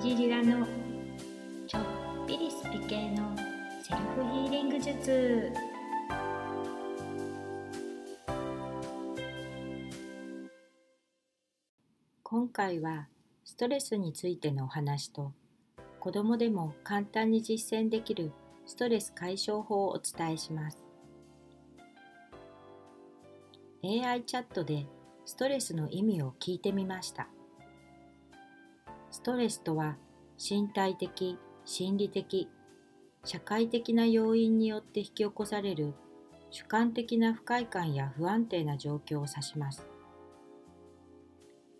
じりらのちょっぴりスピ系のセルフヒーリング術。今回はストレスについてのお話と子供でも簡単に実践できるストレス解消法をお伝えします。AI チャットでストレスの意味を聞いてみました。ストレスとは身体的、心理的、社会的な要因によって引き起こされる主観的な不快感や不安定な状況を指します。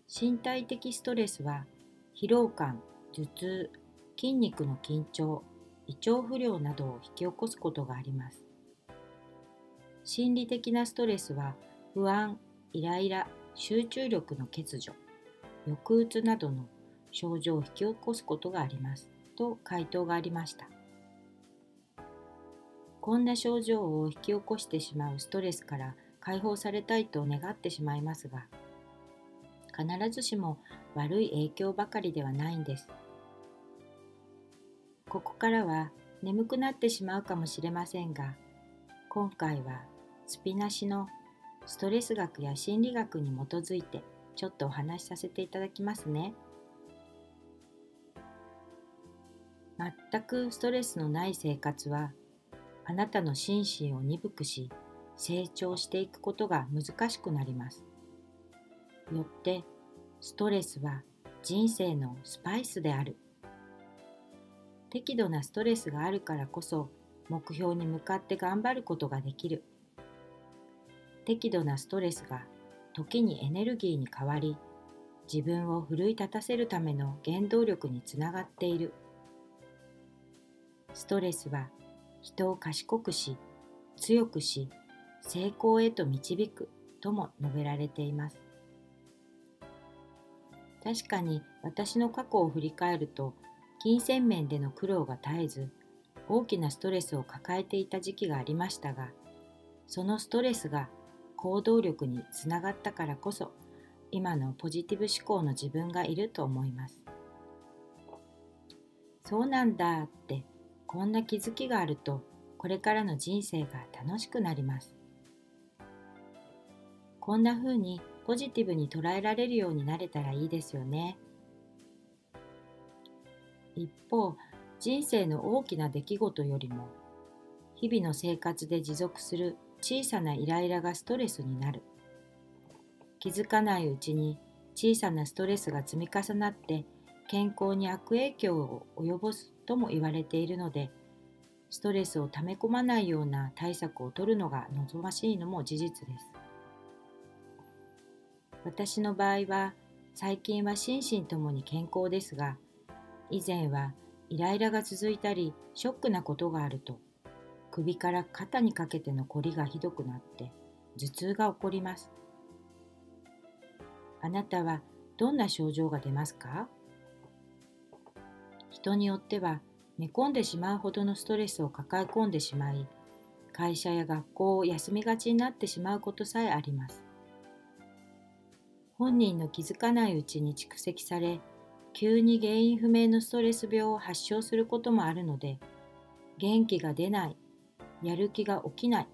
身体的ストレスは疲労感、頭痛、筋肉の緊張、胃腸不良などを引き起こすことがあります。心理的なストレスは不安、イライラ、集中力の欠如、抑うつなどの症状を引き起こすことがあります。と回答がありました。こんな症状を引き起こしてしまうストレスから解放されたいと願ってしまいますが必ずしも悪い影響ばかりではないんです。ここからは眠くなってしまうかもしれませんが今回はスピナシのストレス学や心理学に基づいてちょっとお話しさせていただきますね。全くストレスのない生活はあなたの心身を鈍くし成長していくことが難しくなります。よってストレスは人生のスパイスである。適度なストレスがあるからこそ目標に向かって頑張ることができる。適度なストレスが時にエネルギーに変わり自分を奮い立たせるための原動力につながっている。ストレスは人を賢くし強くし成功へと導くとも述べられています。確かに私の過去を振り返ると金銭面での苦労が絶えず大きなストレスを抱えていた時期がありましたがそのストレスが行動力につながったからこそ今のポジティブ思考の自分がいると思いますそうなんだってこんな気づきがあるとこれからの人生が楽しくなります。こんな風にポジティブに捉えられるようになれたらいいですよね。一方人生の大きな出来事よりも日々の生活で持続する小さなイライラがストレスになる。気づかないうちに小さなストレスが積み重なって健康に悪影響を及ぼすとも言われているのでストレスを溜め込まないような対策を取るのが望ましいのも事実です。私の場合は最近は心身ともに健康ですが以前はイライラが続いたりショックなことがあると首から肩にかけてのこりがひどくなって頭痛が起こります。あなたはどんな症状が出ますか？人によっては寝込んでしまうほどのストレスを抱え込んでしまい会社や学校を休みがちになってしまうことさえあります。本人の気づかないうちに蓄積され急に原因不明のストレス病を発症することもあるので元気が出ないやる気が起きない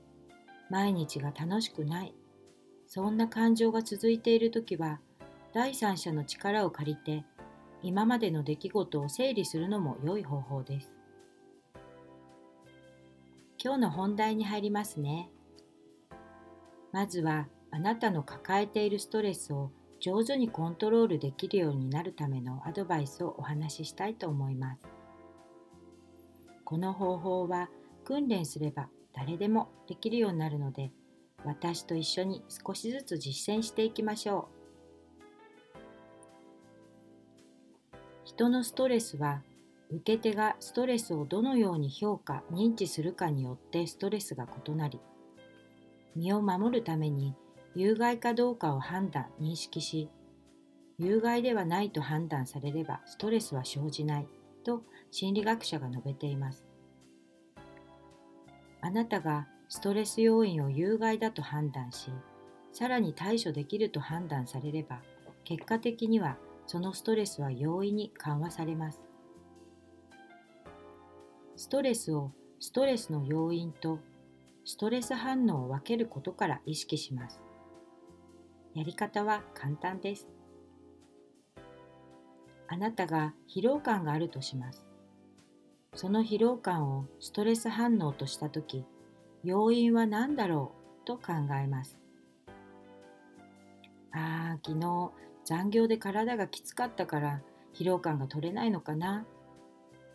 毎日が楽しくないそんな感情が続いている時は第三者の力を借りて今までの出来事を整理するのも良い方法です。今日の本題に入りますね。まずはあなたの抱えているストレスを上手にコントロールできるようになるためのアドバイスをお話ししたいと思います。この方法は訓練すれば誰でもできるようになるので私と一緒に少しずつ実践していきましょ人のストレスは受け手がストレスをどのように評価認知するかによってストレスが異なり身を守るために有害かどうかを判断認識し有害ではないと判断されればストレスは生じないと心理学者が述べています。あなたがストレス要因を有害だと判断しさらに対処できると判断されれば結果的にはそのストレスは容易に緩和されます。ストレスをストレスの要因とストレス反応を分けることから意識します。やり方は簡単です。あなたが疲労感があるとします。その疲労感をストレス反応としたとき、要因は何だろうと考えます。ああ、昨日残業で体がきつかったから疲労感が取れないのかな？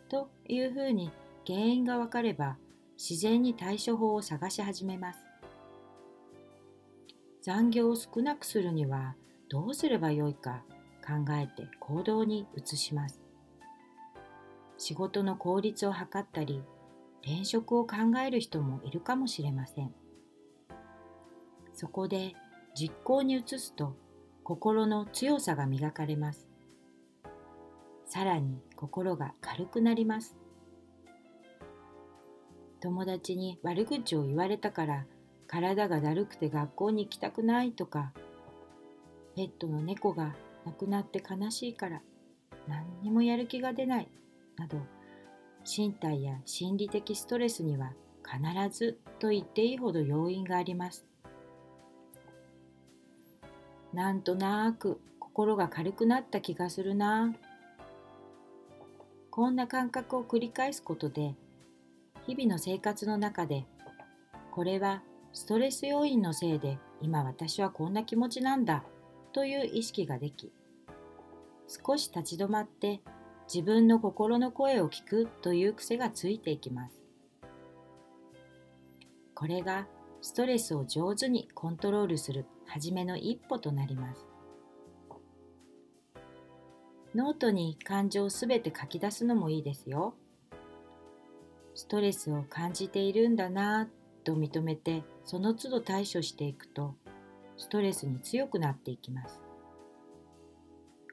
というふうに原因がわかれば自然に対処法を探し始めます。残業を少なくするにはどうすればよいか考えて行動に移します。仕事の効率を図ったり転職を考える人もいるかもしれません。そこで実行に移すと心の強さが磨かれます。さらに心が軽くなります。友達に悪口を言われたから体がだるくて学校に行きたくないとかペットの猫が亡くなって悲しいから何にもやる気が出ないなど身体や心理的ストレスには必ずと言っていいほど要因があります。なんとなく心が軽くなった気がするな。こんな感覚を繰り返すことで日々の生活の中でこれはストレス要因のせいで今私はこんな気持ちなんだという意識ができ少し立ち止まって自分の心の声を聞くという癖がついていきますこれがストレスを上手にコントロールする初めの一歩となります。ノートに感情をすべて書き出すのもいいですよ。ストレスを感じているんだなと認めてその都度対処していくとストレスに強くなっていきます。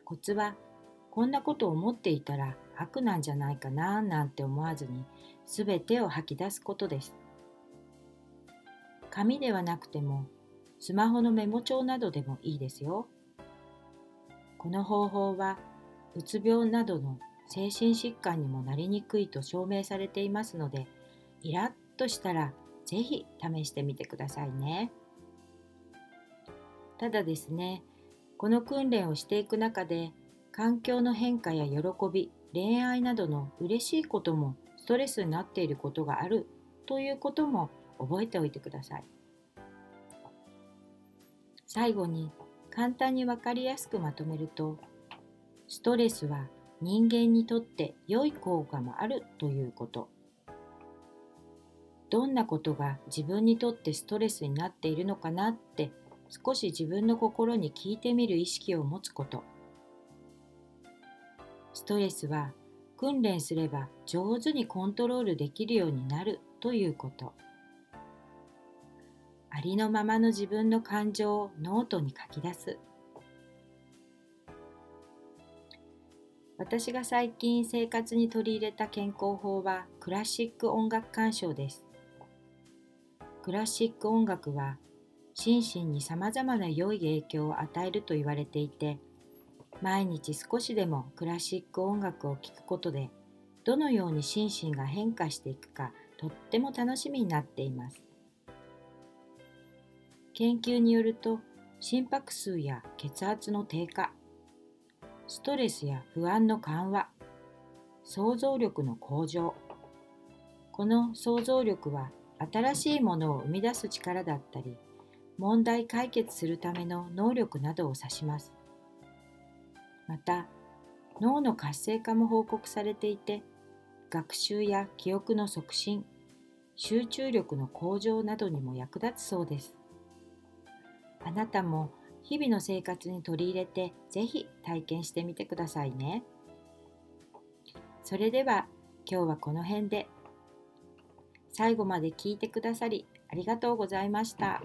コツはこんなことを思っていたら悪なんじゃないかななんて思わずに全てを吐き出すことです。紙ではなくてもスマホのメモ帳などでもいいですよ。この方法はうつ病などの精神疾患にもなりにくいと証明されていますのでイラッとしたらぜひ試してみてくださいね。ただですねこの訓練をしていく中で環境の変化や喜び恋愛などの嬉しいこともストレスになっていることがあるということも覚えておいてください。最後に簡単に分かりやすくまとめるとストレスは人間にとって良い効果もあるということ。どんなことが自分にとってストレスになっているのかなって少し自分の心に聞いてみる意識を持つこと。ストレスは訓練すれば上手にコントロールできるようになるということ。ありのままの自分の感情をノートに書き出す私が最近生活に取り入れた健康法はクラシック音楽鑑賞です。クラシック音楽は心身に様々な良い影響を与えると言われていて、毎日少しでもクラシック音楽を聴くことで、どのように心身が変化していくかとっても楽しみになっています。研究によると心拍数や血圧の低下ストレスや不安の緩和想像力の向上この想像力は新しいものを生み出す力だったり問題解決するための能力などを指します。また脳の活性化も報告されていて学習や記憶の促進集中力の向上などにも役立つそうです。あなたも日々の生活に取り入れてぜひ体験してみてくださいね。それでは今日はこの辺で最後まで聞いてくださりありがとうございました。